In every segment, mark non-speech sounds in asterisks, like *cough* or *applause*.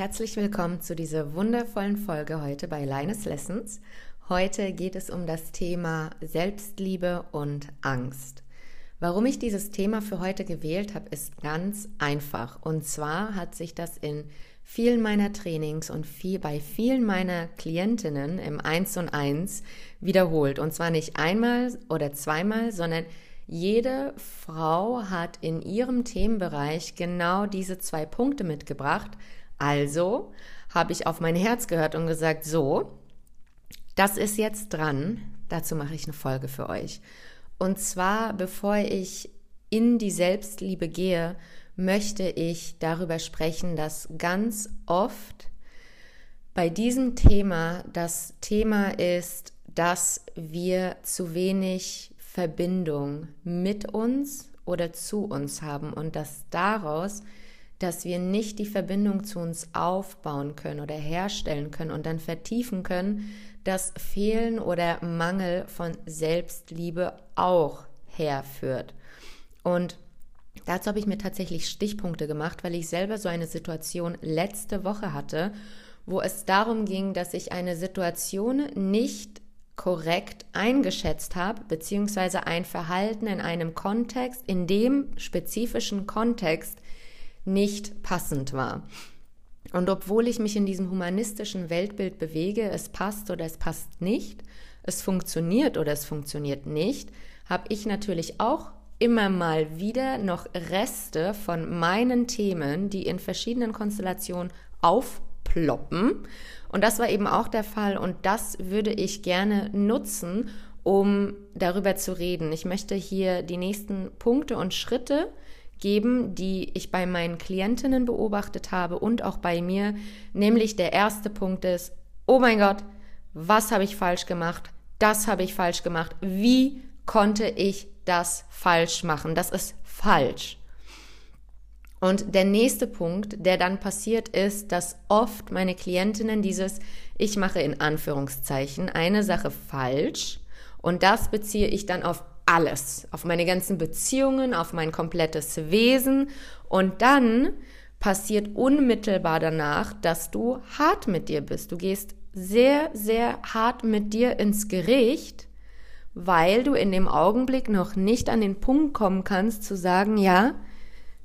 Herzlich willkommen zu dieser wundervollen Folge heute bei Linus Lessons. Heute geht es um das Thema Selbstliebe und Angst. Warum ich dieses Thema für heute gewählt habe, ist ganz einfach. Und zwar hat sich das in vielen meiner Trainings und viel, bei vielen meiner Klientinnen im Eins und Eins wiederholt. Und zwar nicht einmal oder zweimal, sondern jede Frau hat in ihrem Themenbereich genau diese zwei Punkte mitgebracht. Also habe ich auf mein Herz gehört und gesagt, so, das ist jetzt dran. Dazu mache ich eine Folge für euch. Und zwar, bevor ich in die Selbstliebe gehe, möchte ich darüber sprechen, dass ganz oft bei diesem Thema das Thema ist, dass wir zu wenig Verbindung mit uns oder zu uns haben und dass daraus, dass wir nicht die Verbindung zu uns aufbauen können oder herstellen können und dann vertiefen können, dass Fehlen oder Mangel von Selbstliebe auch herführt. Und Dazu habe ich mir tatsächlich Stichpunkte gemacht, weil ich selber so eine Situation letzte Woche hatte, wo es darum ging, dass ich eine Situation nicht korrekt eingeschätzt habe, beziehungsweise ein Verhalten in einem Kontext, in dem spezifischen Kontext nicht passend war. Und obwohl ich mich in diesem humanistischen Weltbild bewege, es passt oder es passt nicht, es funktioniert oder es funktioniert nicht, habe ich natürlich auch immer mal wieder noch Reste von meinen Themen, die in verschiedenen Konstellationen aufploppen. Und das war eben auch der Fall und das würde ich gerne nutzen, um darüber zu reden. Ich möchte hier die nächsten Punkte und Schritte geben, die ich bei meinen Klientinnen beobachtet habe und auch bei mir. Nämlich der erste Punkt ist, oh mein Gott, was habe ich falsch gemacht? Das habe ich falsch gemacht. Wie konnte ich das falsch machen? Das ist falsch. Und der nächste Punkt, der dann passiert, ist, dass oft meine Klientinnen dieses, ich mache in Anführungszeichen eine Sache falsch und das beziehe ich dann auf alles, auf meine ganzen Beziehungen, auf mein komplettes Wesen und dann passiert unmittelbar danach, dass du hart mit dir bist. Du gehst sehr, sehr hart mit dir ins Gericht weil du in dem Augenblick noch nicht an den Punkt kommen kannst zu sagen, ja,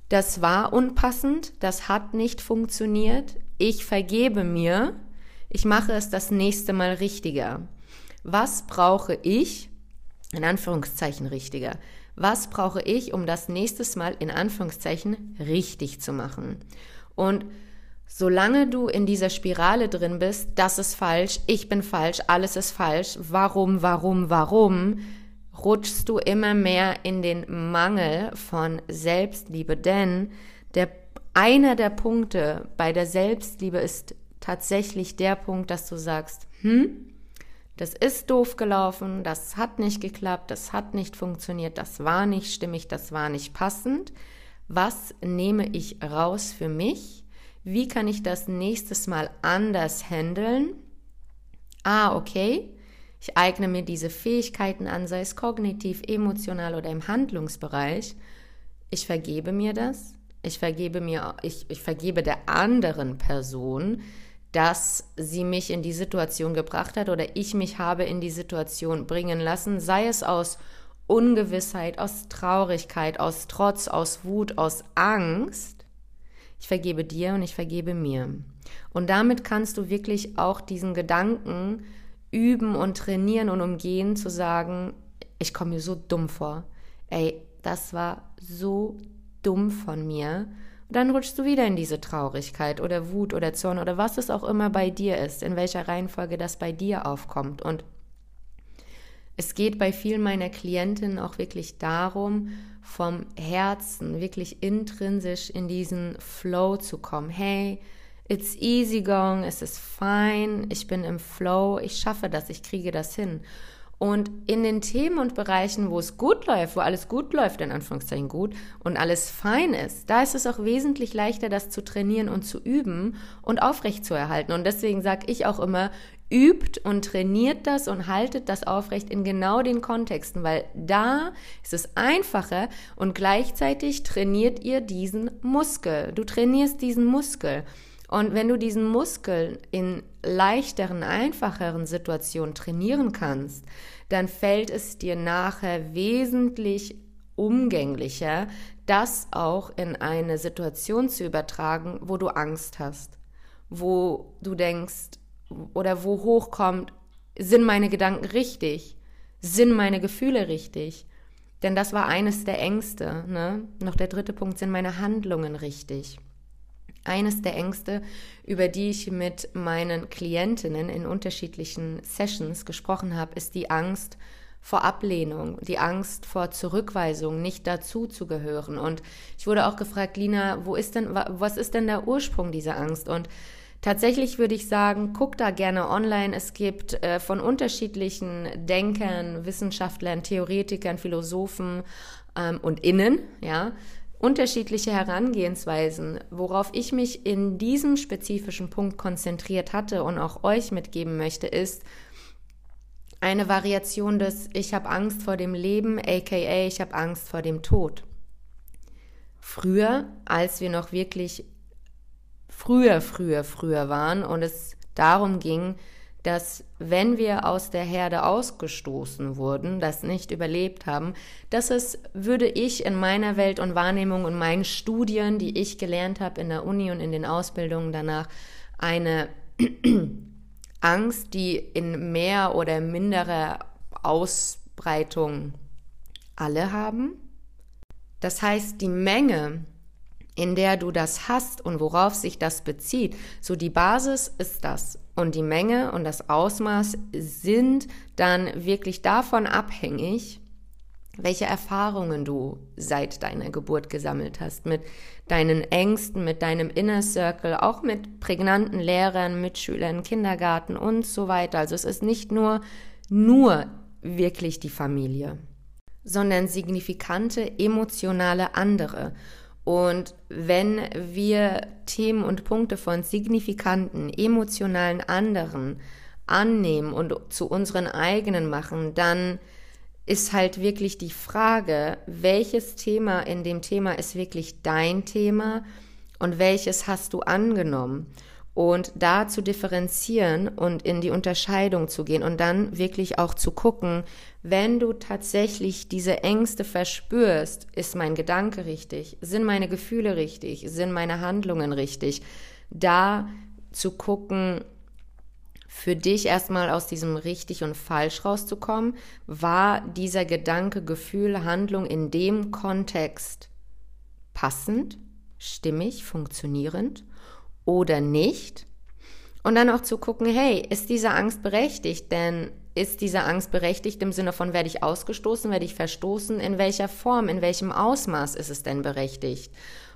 das war unpassend, das hat nicht funktioniert, ich vergebe mir, ich mache es das nächste Mal richtiger. Was brauche ich, in Anführungszeichen richtiger, was brauche ich, um das nächstes Mal in Anführungszeichen richtig zu machen? Und Solange du in dieser Spirale drin bist, das ist falsch, ich bin falsch, alles ist falsch, warum, warum, warum, rutschst du immer mehr in den Mangel von Selbstliebe. Denn der, einer der Punkte bei der Selbstliebe ist tatsächlich der Punkt, dass du sagst, hm, das ist doof gelaufen, das hat nicht geklappt, das hat nicht funktioniert, das war nicht stimmig, das war nicht passend. Was nehme ich raus für mich? Wie kann ich das nächstes Mal anders handeln? Ah, okay. Ich eigne mir diese Fähigkeiten an, sei es kognitiv, emotional oder im Handlungsbereich. Ich vergebe mir das. Ich vergebe mir, ich, ich vergebe der anderen Person, dass sie mich in die Situation gebracht hat oder ich mich habe in die Situation bringen lassen, sei es aus Ungewissheit, aus Traurigkeit, aus Trotz, aus Wut, aus Angst ich vergebe dir und ich vergebe mir. Und damit kannst du wirklich auch diesen Gedanken üben und trainieren und umgehen, zu sagen, ich komme mir so dumm vor. Ey, das war so dumm von mir. Und dann rutschst du wieder in diese Traurigkeit oder Wut oder Zorn oder was es auch immer bei dir ist, in welcher Reihenfolge das bei dir aufkommt. Und es geht bei vielen meiner Klientinnen auch wirklich darum, vom Herzen wirklich intrinsisch in diesen Flow zu kommen. Hey, it's easy going, es ist fein, ich bin im Flow, ich schaffe das, ich kriege das hin. Und in den Themen und Bereichen, wo es gut läuft, wo alles gut läuft, in Anführungszeichen gut, und alles fein ist, da ist es auch wesentlich leichter, das zu trainieren und zu üben und aufrecht zu erhalten. Und deswegen sage ich auch immer, übt und trainiert das und haltet das aufrecht in genau den Kontexten, weil da ist es einfacher und gleichzeitig trainiert ihr diesen Muskel. Du trainierst diesen Muskel. Und wenn du diesen Muskel in leichteren, einfacheren Situationen trainieren kannst, dann fällt es dir nachher wesentlich umgänglicher, das auch in eine Situation zu übertragen, wo du Angst hast, wo du denkst oder wo hochkommt, sind meine Gedanken richtig, sind meine Gefühle richtig. Denn das war eines der Ängste. Ne? Noch der dritte Punkt, sind meine Handlungen richtig. Eines der Ängste, über die ich mit meinen Klientinnen in unterschiedlichen Sessions gesprochen habe, ist die Angst vor Ablehnung, die Angst vor Zurückweisung, nicht dazu zu gehören. Und ich wurde auch gefragt, Lina, wo ist denn, was ist denn der Ursprung dieser Angst? Und tatsächlich würde ich sagen, guck da gerne online. Es gibt äh, von unterschiedlichen Denkern, Wissenschaftlern, Theoretikern, Philosophen ähm, und Innen, ja, unterschiedliche Herangehensweisen, worauf ich mich in diesem spezifischen Punkt konzentriert hatte und auch euch mitgeben möchte, ist eine Variation des Ich habe Angst vor dem Leben, aka ich habe Angst vor dem Tod. Früher, als wir noch wirklich früher, früher, früher waren und es darum ging, dass wenn wir aus der Herde ausgestoßen wurden, das nicht überlebt haben, dass es, würde ich in meiner Welt und Wahrnehmung und meinen Studien, die ich gelernt habe in der Uni und in den Ausbildungen danach, eine *clears throat* Angst, die in mehr oder minderer Ausbreitung alle haben. Das heißt, die Menge in der du das hast und worauf sich das bezieht. So die Basis ist das. Und die Menge und das Ausmaß sind dann wirklich davon abhängig, welche Erfahrungen du seit deiner Geburt gesammelt hast, mit deinen Ängsten, mit deinem Inner Circle, auch mit prägnanten Lehrern, Mitschülern, Kindergarten und so weiter. Also es ist nicht nur, nur wirklich die Familie, sondern signifikante emotionale andere. Und wenn wir Themen und Punkte von signifikanten, emotionalen anderen annehmen und zu unseren eigenen machen, dann ist halt wirklich die Frage, welches Thema in dem Thema ist wirklich dein Thema und welches hast du angenommen und da zu differenzieren und in die Unterscheidung zu gehen und dann wirklich auch zu gucken, wenn du tatsächlich diese Ängste verspürst, ist mein Gedanke richtig, sind meine Gefühle richtig, sind meine Handlungen richtig, da zu gucken, für dich erstmal aus diesem richtig und falsch rauszukommen, war dieser Gedanke, Gefühl, Handlung in dem Kontext passend, stimmig, funktionierend oder nicht. Und dann auch zu gucken, hey, ist diese Angst berechtigt? Denn ist diese Angst berechtigt im Sinne von, werde ich ausgestoßen, werde ich verstoßen? In welcher Form, in welchem Ausmaß ist es denn berechtigt?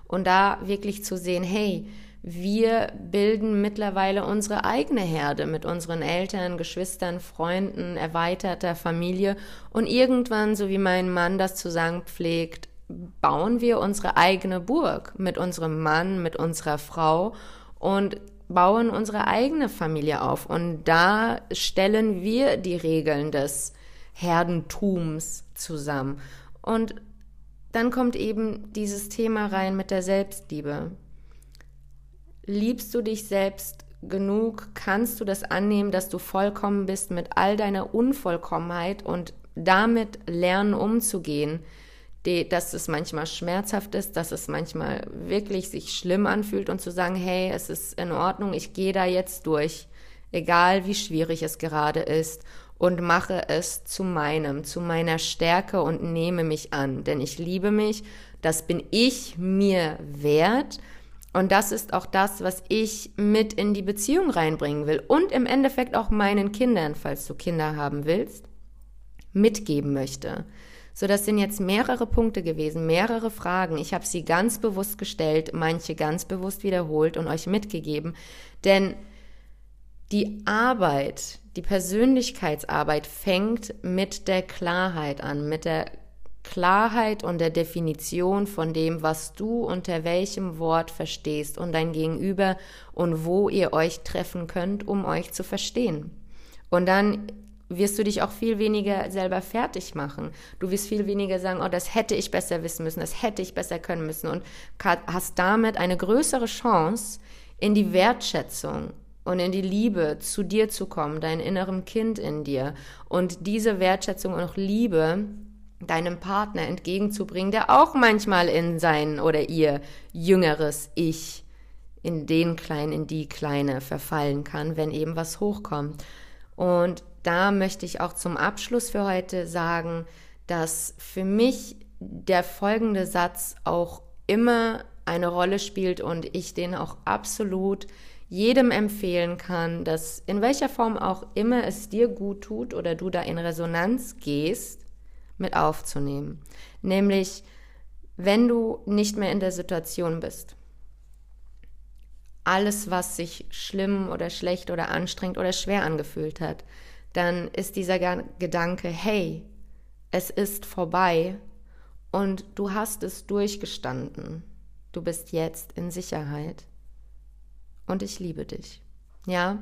Und da wirklich zu sehen, hey, wir bilden mittlerweile unsere eigene Herde mit unseren Eltern, Geschwistern, Freunden, erweiterter Familie. Und irgendwann, so wie mein Mann das zu sagen pflegt, bauen wir unsere eigene Burg mit unserem Mann, mit unserer Frau und bauen unsere eigene Familie auf. Und da stellen wir die Regeln des Herdentums zusammen. Und dann kommt eben dieses Thema rein mit der Selbstliebe. Liebst du dich selbst genug? Kannst du das annehmen, dass du vollkommen bist mit all deiner Unvollkommenheit und damit lernen umzugehen? Die, dass es manchmal schmerzhaft ist, dass es manchmal wirklich sich schlimm anfühlt und zu sagen, hey, es ist in Ordnung, ich gehe da jetzt durch, egal wie schwierig es gerade ist und mache es zu meinem, zu meiner Stärke und nehme mich an, denn ich liebe mich, das bin ich mir wert und das ist auch das, was ich mit in die Beziehung reinbringen will und im Endeffekt auch meinen Kindern, falls du Kinder haben willst, mitgeben möchte. So, das sind jetzt mehrere Punkte gewesen, mehrere Fragen. Ich habe sie ganz bewusst gestellt, manche ganz bewusst wiederholt und euch mitgegeben. Denn die Arbeit, die Persönlichkeitsarbeit fängt mit der Klarheit an, mit der Klarheit und der Definition von dem, was du unter welchem Wort verstehst und dein Gegenüber und wo ihr euch treffen könnt, um euch zu verstehen. Und dann wirst du dich auch viel weniger selber fertig machen. Du wirst viel weniger sagen, oh, das hätte ich besser wissen müssen, das hätte ich besser können müssen und hast damit eine größere Chance, in die Wertschätzung und in die Liebe zu dir zu kommen, dein innerem Kind in dir und diese Wertschätzung und auch Liebe deinem Partner entgegenzubringen, der auch manchmal in sein oder ihr jüngeres Ich in den Kleinen, in die Kleine verfallen kann, wenn eben was hochkommt. Und da möchte ich auch zum Abschluss für heute sagen, dass für mich der folgende Satz auch immer eine Rolle spielt und ich den auch absolut jedem empfehlen kann, dass in welcher Form auch immer es dir gut tut oder du da in Resonanz gehst, mit aufzunehmen. Nämlich, wenn du nicht mehr in der Situation bist, alles, was sich schlimm oder schlecht oder anstrengend oder schwer angefühlt hat, dann ist dieser Gedanke, hey, es ist vorbei und du hast es durchgestanden. Du bist jetzt in Sicherheit und ich liebe dich. Ja,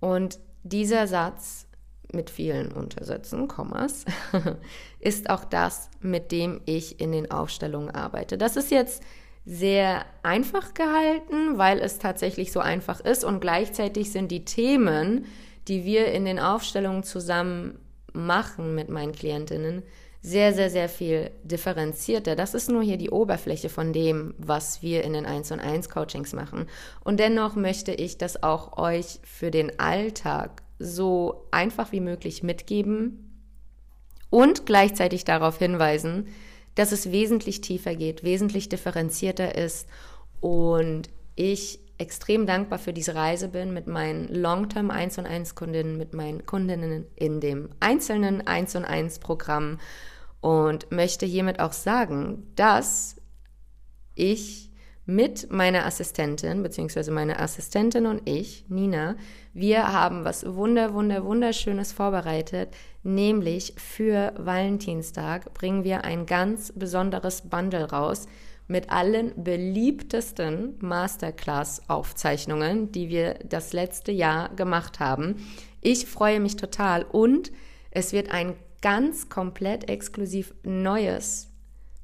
und dieser Satz mit vielen Untersätzen, Kommas, *laughs* ist auch das, mit dem ich in den Aufstellungen arbeite. Das ist jetzt sehr einfach gehalten, weil es tatsächlich so einfach ist und gleichzeitig sind die Themen, die wir in den Aufstellungen zusammen machen mit meinen Klientinnen, sehr, sehr, sehr viel differenzierter. Das ist nur hier die Oberfläche von dem, was wir in den 1 und 1 Coachings machen. Und dennoch möchte ich das auch euch für den Alltag so einfach wie möglich mitgeben und gleichzeitig darauf hinweisen, dass es wesentlich tiefer geht, wesentlich differenzierter ist und ich extrem dankbar für diese Reise bin mit meinen Long-Term 1 und 1 Kundinnen, mit meinen Kundinnen in dem einzelnen 1 und 1 Programm und möchte hiermit auch sagen, dass ich mit meiner Assistentin, beziehungsweise meine Assistentin und ich, Nina, wir haben was wunder, wunder, wunderschönes vorbereitet, nämlich für Valentinstag bringen wir ein ganz besonderes Bundle raus mit allen beliebtesten Masterclass-Aufzeichnungen, die wir das letzte Jahr gemacht haben. Ich freue mich total und es wird ein ganz komplett exklusiv neues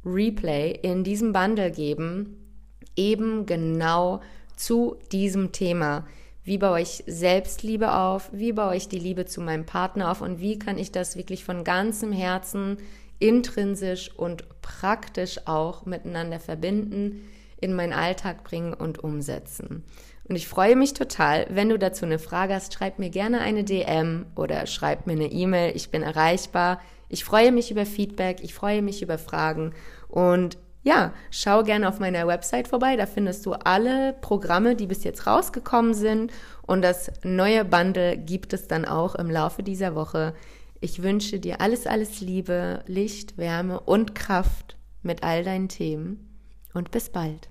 Replay in diesem Bundle geben, eben genau zu diesem Thema. Wie baue ich Selbstliebe auf? Wie baue ich die Liebe zu meinem Partner auf? Und wie kann ich das wirklich von ganzem Herzen intrinsisch und praktisch auch miteinander verbinden, in meinen Alltag bringen und umsetzen? Und ich freue mich total, wenn du dazu eine Frage hast, schreib mir gerne eine DM oder schreib mir eine E-Mail. Ich bin erreichbar. Ich freue mich über Feedback, ich freue mich über Fragen und ja, schau gerne auf meiner Website vorbei. Da findest du alle Programme, die bis jetzt rausgekommen sind. Und das neue Bundle gibt es dann auch im Laufe dieser Woche. Ich wünsche dir alles, alles Liebe, Licht, Wärme und Kraft mit all deinen Themen. Und bis bald.